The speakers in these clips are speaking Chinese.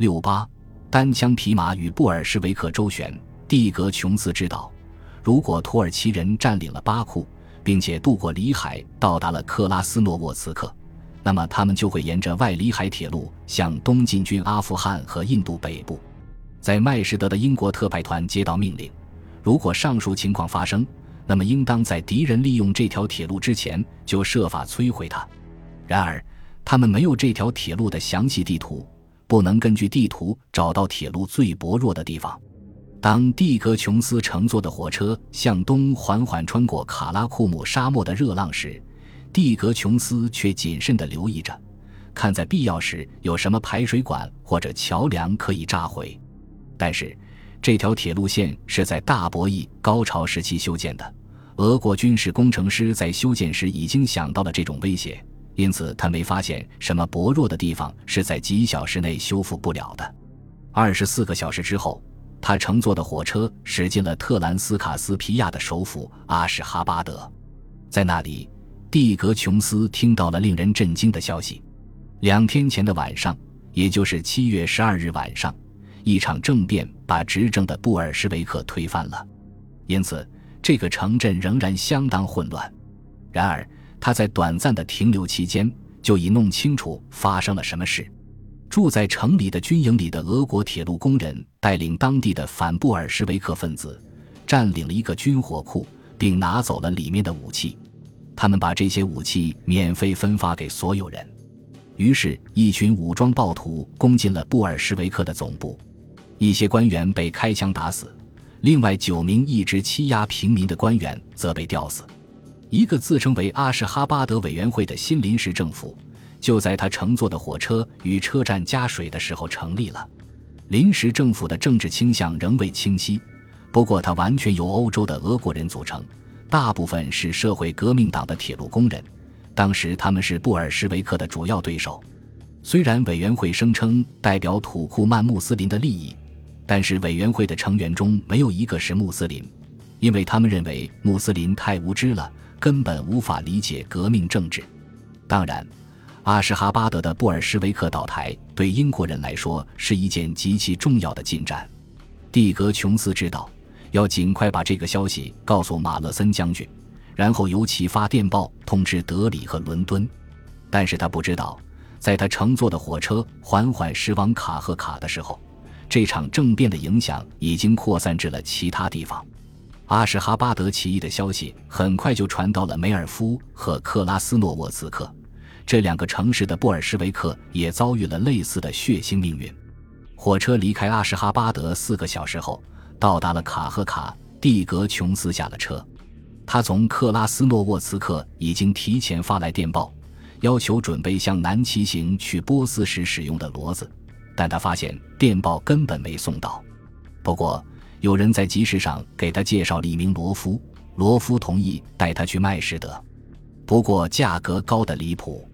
六八，单枪匹马与布尔什维克周旋。蒂格琼斯知道，如果土耳其人占领了巴库，并且渡过里海，到达了克拉斯诺沃茨克，那么他们就会沿着外里海铁路向东进军阿富汗和印度北部。在麦什德的英国特派团接到命令，如果上述情况发生，那么应当在敌人利用这条铁路之前就设法摧毁它。然而，他们没有这条铁路的详细地图，不能根据地图找到铁路最薄弱的地方。当蒂格琼斯乘坐的火车向东缓缓穿过卡拉库姆沙漠的热浪时，蒂格琼斯却谨慎地留意着，看在必要时有什么排水管或者桥梁可以炸毁。但是，这条铁路线是在大博弈高潮时期修建的。俄国军事工程师在修建时已经想到了这种威胁，因此他没发现什么薄弱的地方是在几小时内修复不了的。二十四个小时之后，他乘坐的火车驶进了特兰斯卡斯皮亚的首府阿什哈巴德。在那里，蒂格琼斯听到了令人震惊的消息：两天前的晚上，也就是七月十二日晚上。一场政变把执政的布尔什维克推翻了，因此这个城镇仍然相当混乱。然而，他在短暂的停留期间就已弄清楚发生了什么事。住在城里的军营里的俄国铁路工人带领当地的反布尔什维克分子，占领了一个军火库，并拿走了里面的武器。他们把这些武器免费分发给所有人。于是，一群武装暴徒攻进了布尔什维克的总部。一些官员被开枪打死，另外九名一直欺压平民的官员则被吊死。一个自称为阿什哈巴德委员会的新临时政府，就在他乘坐的火车与车站加水的时候成立了。临时政府的政治倾向仍未清晰，不过它完全由欧洲的俄国人组成，大部分是社会革命党的铁路工人。当时他们是布尔什维克的主要对手。虽然委员会声称代表土库曼穆斯林的利益。但是委员会的成员中没有一个是穆斯林，因为他们认为穆斯林太无知了，根本无法理解革命政治。当然，阿什哈巴德的布尔什维克倒台对英国人来说是一件极其重要的进展。蒂格琼斯知道要尽快把这个消息告诉马勒森将军，然后由其发电报通知德里和伦敦。但是他不知道，在他乘坐的火车缓缓驶往卡赫卡的时候。这场政变的影响已经扩散至了其他地方。阿什哈巴德起义的消息很快就传到了梅尔夫和克拉斯诺沃茨克这两个城市的布尔什维克也遭遇了类似的血腥命运。火车离开阿什哈巴德四个小时后，到达了卡赫卡。蒂格琼斯下了车，他从克拉斯诺沃茨克已经提前发来电报，要求准备向南骑行去波斯时使用的骡子。但他发现电报根本没送到。不过，有人在集市上给他介绍了一名罗夫，罗夫同意带他去麦什德，不过价格高的离谱。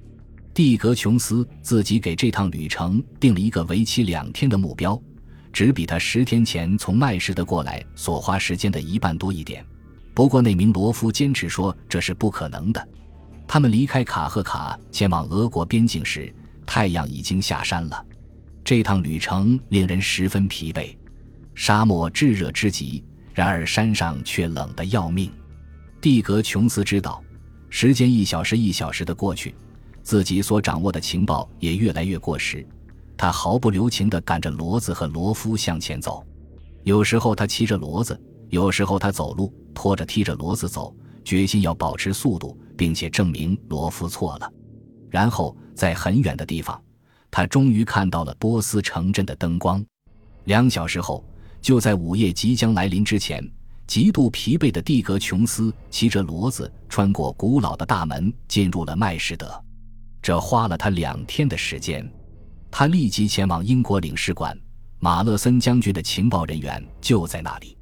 蒂格琼斯自己给这趟旅程定了一个为期两天的目标，只比他十天前从麦什德过来所花时间的一半多一点。不过，那名罗夫坚持说这是不可能的。他们离开卡赫卡前往俄国边境时，太阳已经下山了。这趟旅程令人十分疲惫，沙漠炙热之极，然而山上却冷得要命。蒂格琼斯知道，时间一小时一小时的过去，自己所掌握的情报也越来越过时。他毫不留情地赶着骡子和罗夫向前走，有时候他骑着骡子，有时候他走路，拖着踢着骡子走，决心要保持速度，并且证明罗夫错了。然后在很远的地方。他终于看到了波斯城镇的灯光。两小时后，就在午夜即将来临之前，极度疲惫的蒂格琼斯骑着骡子穿过古老的大门，进入了麦士德。这花了他两天的时间。他立即前往英国领事馆，马勒森将军的情报人员就在那里。